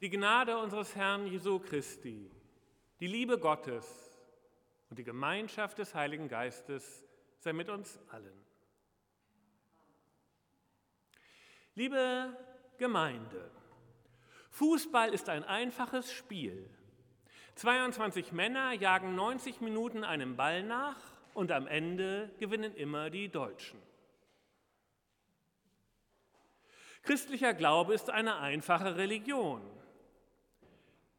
Die Gnade unseres Herrn Jesu Christi, die Liebe Gottes und die Gemeinschaft des Heiligen Geistes sei mit uns allen. Liebe Gemeinde, Fußball ist ein einfaches Spiel. 22 Männer jagen 90 Minuten einem Ball nach und am Ende gewinnen immer die Deutschen. Christlicher Glaube ist eine einfache Religion.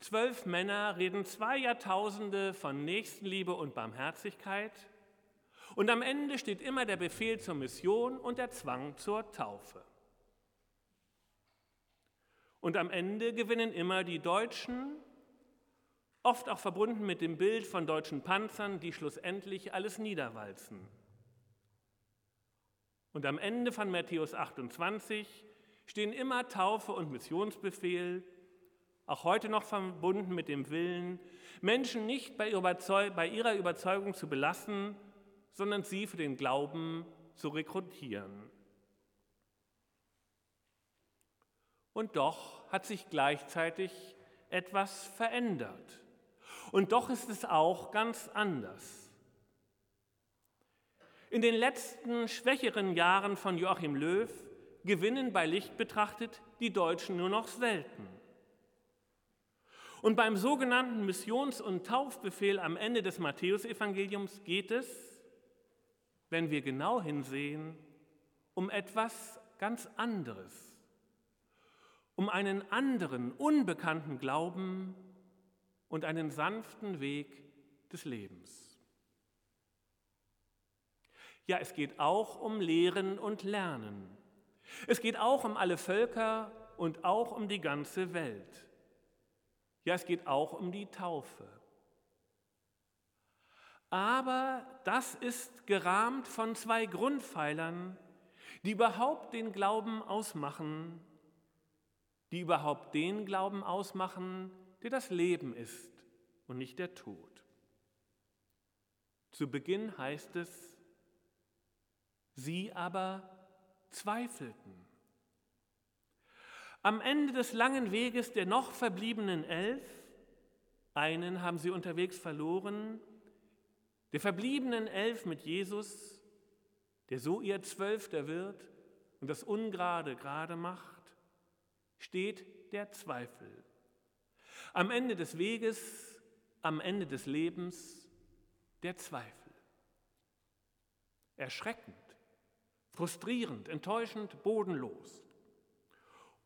Zwölf Männer reden zwei Jahrtausende von Nächstenliebe und Barmherzigkeit und am Ende steht immer der Befehl zur Mission und der Zwang zur Taufe. Und am Ende gewinnen immer die Deutschen, oft auch verbunden mit dem Bild von deutschen Panzern, die schlussendlich alles niederwalzen. Und am Ende von Matthäus 28 stehen immer Taufe und Missionsbefehl, auch heute noch verbunden mit dem Willen, Menschen nicht bei ihrer Überzeugung zu belassen, sondern sie für den Glauben zu rekrutieren. Und doch hat sich gleichzeitig etwas verändert. Und doch ist es auch ganz anders. In den letzten schwächeren Jahren von Joachim Löw gewinnen bei Licht betrachtet die Deutschen nur noch selten. Und beim sogenannten Missions- und Taufbefehl am Ende des Matthäusevangeliums geht es, wenn wir genau hinsehen, um etwas ganz anderes, um einen anderen, unbekannten Glauben und einen sanften Weg des Lebens. Ja, es geht auch um Lehren und Lernen. Es geht auch um alle Völker und auch um die ganze Welt. Ja, es geht auch um die Taufe. Aber das ist gerahmt von zwei Grundpfeilern, die überhaupt den Glauben ausmachen, die überhaupt den Glauben ausmachen, der das Leben ist und nicht der Tod. Zu Beginn heißt es, sie aber zweifelten. Am Ende des langen Weges der noch verbliebenen elf, einen haben sie unterwegs verloren, der verbliebenen elf mit Jesus, der so ihr Zwölfter wird und das Ungerade gerade macht, steht der Zweifel. Am Ende des Weges, am Ende des Lebens, der Zweifel. Erschreckend, frustrierend, enttäuschend, bodenlos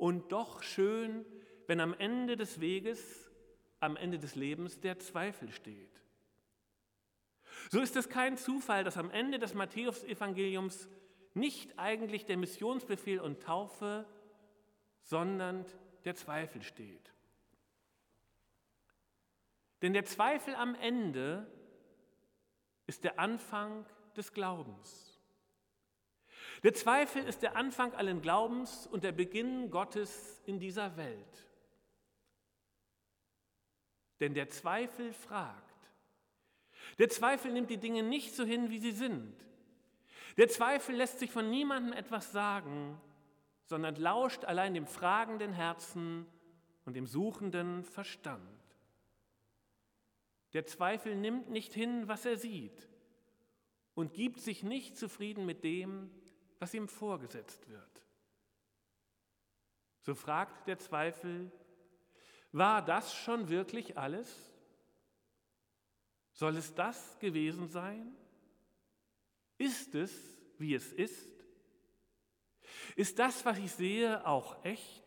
und doch schön, wenn am Ende des Weges, am Ende des Lebens der Zweifel steht. So ist es kein Zufall, dass am Ende des Matthäus-Evangeliums nicht eigentlich der Missionsbefehl und Taufe, sondern der Zweifel steht. Denn der Zweifel am Ende ist der Anfang des Glaubens. Der Zweifel ist der Anfang allen Glaubens und der Beginn Gottes in dieser Welt. Denn der Zweifel fragt. Der Zweifel nimmt die Dinge nicht so hin, wie sie sind. Der Zweifel lässt sich von niemandem etwas sagen, sondern lauscht allein dem fragenden Herzen und dem suchenden Verstand. Der Zweifel nimmt nicht hin, was er sieht und gibt sich nicht zufrieden mit dem, was ihm vorgesetzt wird. So fragt der Zweifel, war das schon wirklich alles? Soll es das gewesen sein? Ist es, wie es ist? Ist das, was ich sehe, auch echt?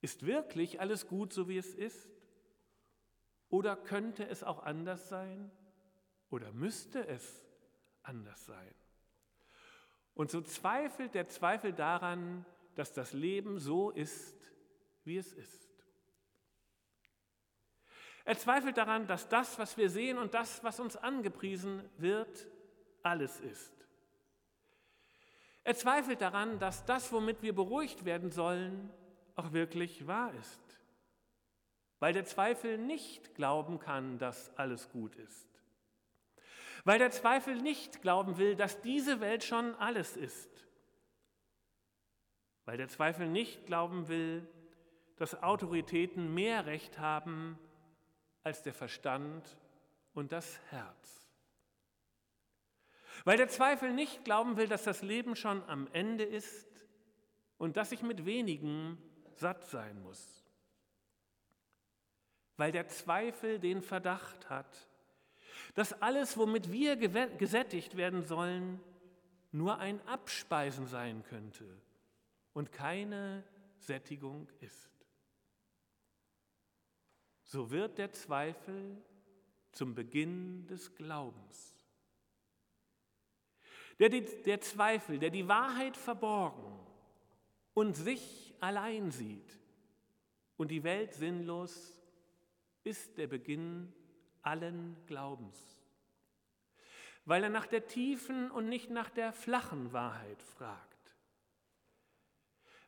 Ist wirklich alles gut, so wie es ist? Oder könnte es auch anders sein? Oder müsste es anders sein? Und so zweifelt der Zweifel daran, dass das Leben so ist, wie es ist. Er zweifelt daran, dass das, was wir sehen und das, was uns angepriesen wird, alles ist. Er zweifelt daran, dass das, womit wir beruhigt werden sollen, auch wirklich wahr ist. Weil der Zweifel nicht glauben kann, dass alles gut ist weil der Zweifel nicht glauben will, dass diese Welt schon alles ist, weil der Zweifel nicht glauben will, dass Autoritäten mehr Recht haben als der Verstand und das Herz. Weil der Zweifel nicht glauben will, dass das Leben schon am Ende ist und dass ich mit wenigen satt sein muss. Weil der Zweifel den Verdacht hat, dass alles, womit wir gesättigt werden sollen, nur ein Abspeisen sein könnte und keine Sättigung ist. So wird der Zweifel zum Beginn des Glaubens. Der, der Zweifel, der die Wahrheit verborgen und sich allein sieht und die Welt sinnlos, ist der Beginn allen Glaubens, weil er nach der tiefen und nicht nach der flachen Wahrheit fragt,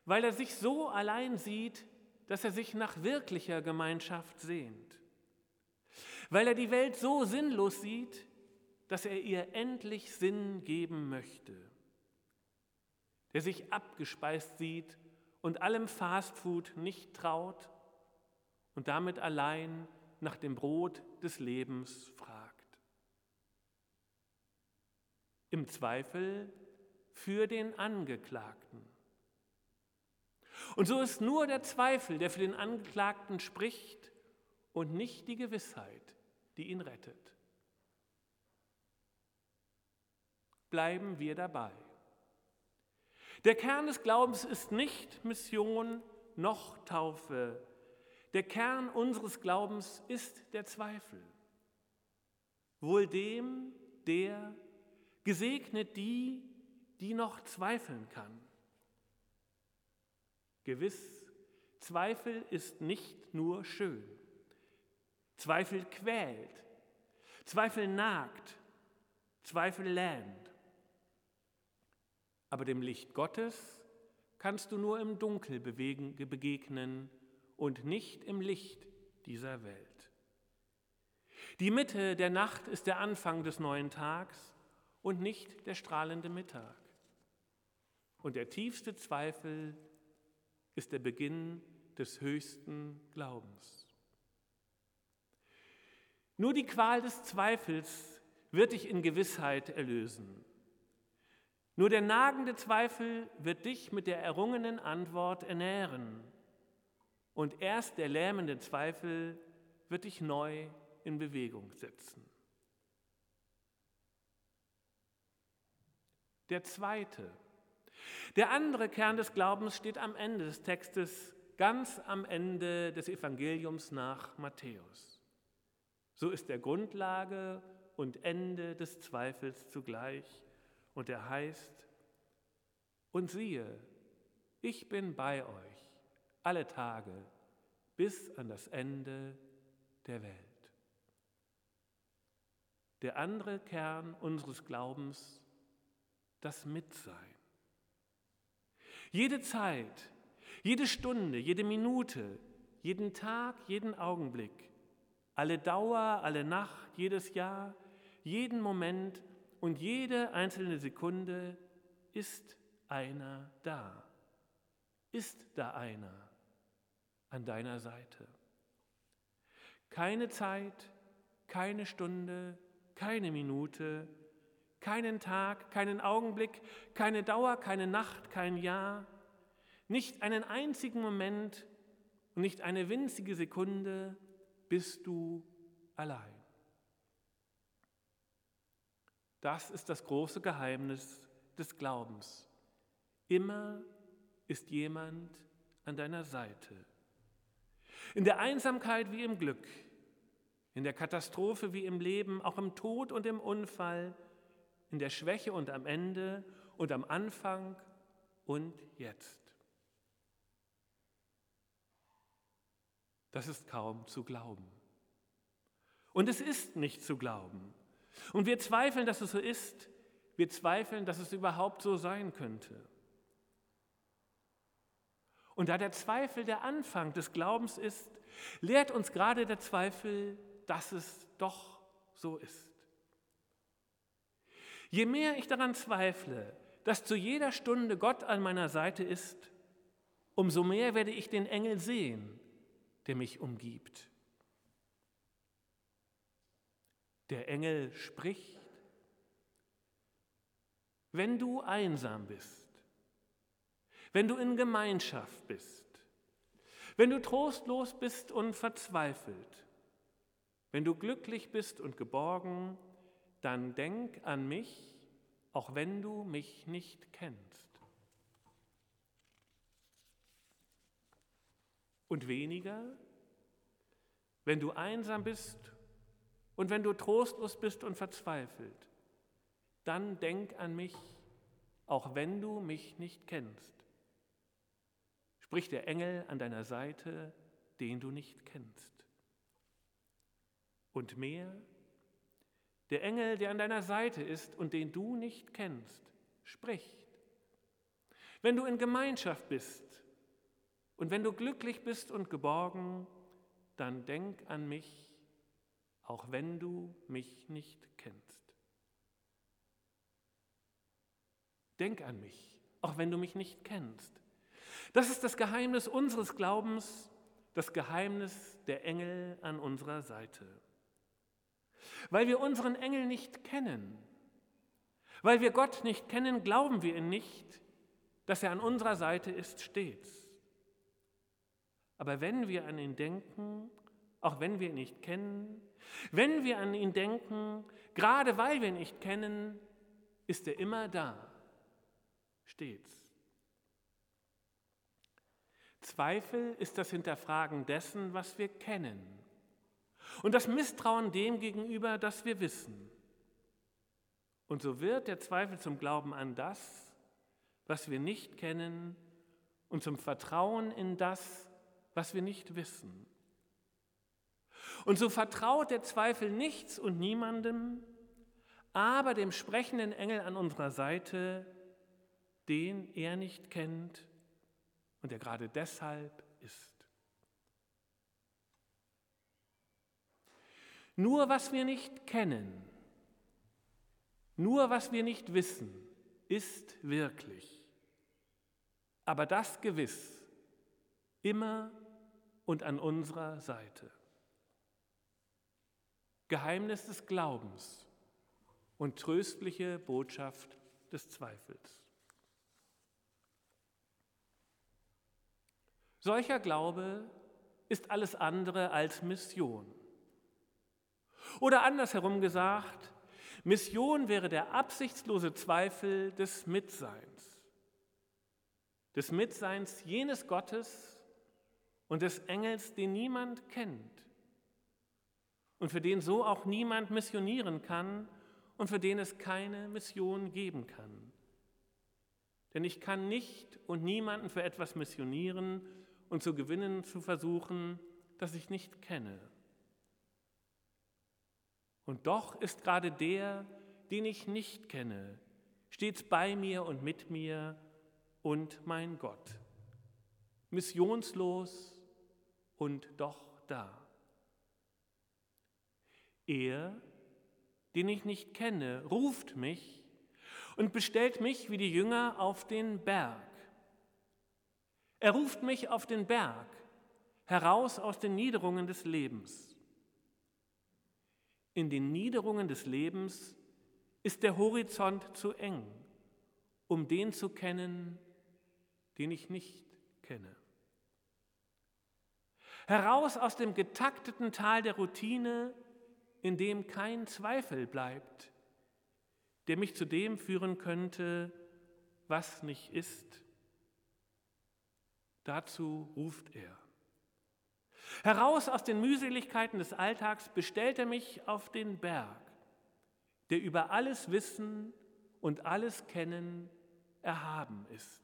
weil er sich so allein sieht, dass er sich nach wirklicher Gemeinschaft sehnt, weil er die Welt so sinnlos sieht, dass er ihr endlich Sinn geben möchte, der sich abgespeist sieht und allem Fastfood nicht traut und damit allein nach dem Brot des Lebens fragt. Im Zweifel für den Angeklagten. Und so ist nur der Zweifel, der für den Angeklagten spricht und nicht die Gewissheit, die ihn rettet. Bleiben wir dabei. Der Kern des Glaubens ist nicht Mission noch Taufe, der Kern unseres Glaubens ist der Zweifel. Wohl dem, der gesegnet die, die noch zweifeln kann. Gewiss, Zweifel ist nicht nur schön. Zweifel quält, Zweifel nagt, Zweifel lähmt. Aber dem Licht Gottes kannst du nur im Dunkel bewegen, begegnen und nicht im Licht dieser Welt. Die Mitte der Nacht ist der Anfang des neuen Tags und nicht der strahlende Mittag. Und der tiefste Zweifel ist der Beginn des höchsten Glaubens. Nur die Qual des Zweifels wird dich in Gewissheit erlösen. Nur der nagende Zweifel wird dich mit der errungenen Antwort ernähren und erst der lähmende Zweifel wird dich neu in Bewegung setzen. Der zweite, der andere Kern des Glaubens steht am Ende des Textes, ganz am Ende des Evangeliums nach Matthäus. So ist der Grundlage und Ende des Zweifels zugleich. Und er heißt, und siehe, ich bin bei euch alle Tage bis an das Ende der Welt. Der andere Kern unseres Glaubens, das Mitsein. Jede Zeit, jede Stunde, jede Minute, jeden Tag, jeden Augenblick, alle Dauer, alle Nacht, jedes Jahr, jeden Moment und jede einzelne Sekunde ist einer da ist da einer an deiner Seite. Keine Zeit, keine Stunde, keine Minute, keinen Tag, keinen Augenblick, keine Dauer, keine Nacht, kein Jahr, nicht einen einzigen Moment und nicht eine winzige Sekunde bist du allein. Das ist das große Geheimnis des Glaubens. Immer ist jemand an deiner Seite. In der Einsamkeit wie im Glück, in der Katastrophe wie im Leben, auch im Tod und im Unfall, in der Schwäche und am Ende und am Anfang und jetzt. Das ist kaum zu glauben. Und es ist nicht zu glauben. Und wir zweifeln, dass es so ist. Wir zweifeln, dass es überhaupt so sein könnte. Und da der Zweifel der Anfang des Glaubens ist, lehrt uns gerade der Zweifel, dass es doch so ist. Je mehr ich daran zweifle, dass zu jeder Stunde Gott an meiner Seite ist, umso mehr werde ich den Engel sehen, der mich umgibt. Der Engel spricht, wenn du einsam bist, wenn du in Gemeinschaft bist, wenn du trostlos bist und verzweifelt, wenn du glücklich bist und geborgen, dann denk an mich, auch wenn du mich nicht kennst. Und weniger, wenn du einsam bist und wenn du trostlos bist und verzweifelt, dann denk an mich, auch wenn du mich nicht kennst. Spricht der Engel an deiner Seite, den du nicht kennst. Und mehr, der Engel, der an deiner Seite ist und den du nicht kennst, spricht. Wenn du in Gemeinschaft bist und wenn du glücklich bist und geborgen, dann denk an mich, auch wenn du mich nicht kennst. Denk an mich, auch wenn du mich nicht kennst. Das ist das Geheimnis unseres Glaubens, das Geheimnis der Engel an unserer Seite. Weil wir unseren Engel nicht kennen, weil wir Gott nicht kennen, glauben wir ihn nicht, dass er an unserer Seite ist stets. Aber wenn wir an ihn denken, auch wenn wir ihn nicht kennen, wenn wir an ihn denken, gerade weil wir ihn nicht kennen, ist er immer da, stets. Zweifel ist das Hinterfragen dessen, was wir kennen und das Misstrauen dem gegenüber, das wir wissen. Und so wird der Zweifel zum Glauben an das, was wir nicht kennen und zum Vertrauen in das, was wir nicht wissen. Und so vertraut der Zweifel nichts und niemandem, aber dem sprechenden Engel an unserer Seite, den er nicht kennt und der gerade deshalb ist. Nur was wir nicht kennen, nur was wir nicht wissen, ist wirklich. Aber das gewiss, immer und an unserer Seite. Geheimnis des Glaubens und tröstliche Botschaft des Zweifels. Solcher Glaube ist alles andere als Mission. Oder andersherum gesagt, Mission wäre der absichtslose Zweifel des Mitseins, des Mitseins jenes Gottes und des Engels, den niemand kennt und für den so auch niemand missionieren kann und für den es keine Mission geben kann. Denn ich kann nicht und niemanden für etwas missionieren und zu gewinnen zu versuchen, das ich nicht kenne. Und doch ist gerade der, den ich nicht kenne, stets bei mir und mit mir und mein Gott. Missionslos und doch da. Er, den ich nicht kenne, ruft mich und bestellt mich wie die Jünger auf den Berg. Er ruft mich auf den Berg, heraus aus den Niederungen des Lebens. In den Niederungen des Lebens ist der Horizont zu eng, um den zu kennen, den ich nicht kenne. Heraus aus dem getakteten Tal der Routine, in dem kein Zweifel bleibt, der mich zu dem führen könnte, was nicht ist. Dazu ruft er. Heraus aus den Mühseligkeiten des Alltags bestellt er mich auf den Berg, der über alles Wissen und alles Kennen erhaben ist.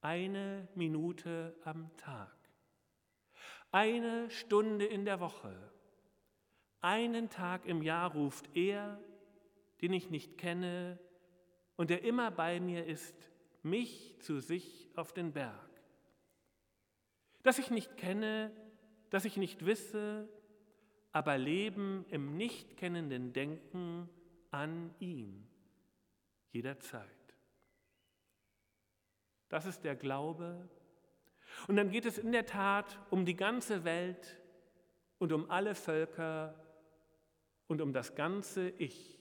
Eine Minute am Tag, eine Stunde in der Woche, einen Tag im Jahr ruft er, den ich nicht kenne und der immer bei mir ist, mich zu sich auf den Berg das ich nicht kenne, das ich nicht wisse, aber leben im nicht kennenden Denken an ihn jederzeit. Das ist der Glaube. Und dann geht es in der Tat um die ganze Welt und um alle Völker und um das ganze Ich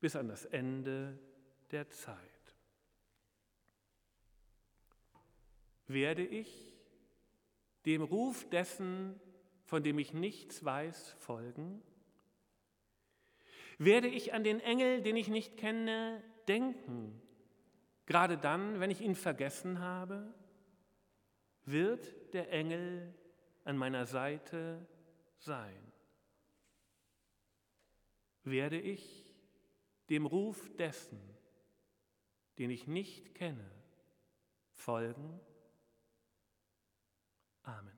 bis an das Ende der Zeit. Werde ich dem Ruf dessen, von dem ich nichts weiß, folgen? Werde ich an den Engel, den ich nicht kenne, denken, gerade dann, wenn ich ihn vergessen habe? Wird der Engel an meiner Seite sein? Werde ich dem Ruf dessen, den ich nicht kenne, folgen? Amen.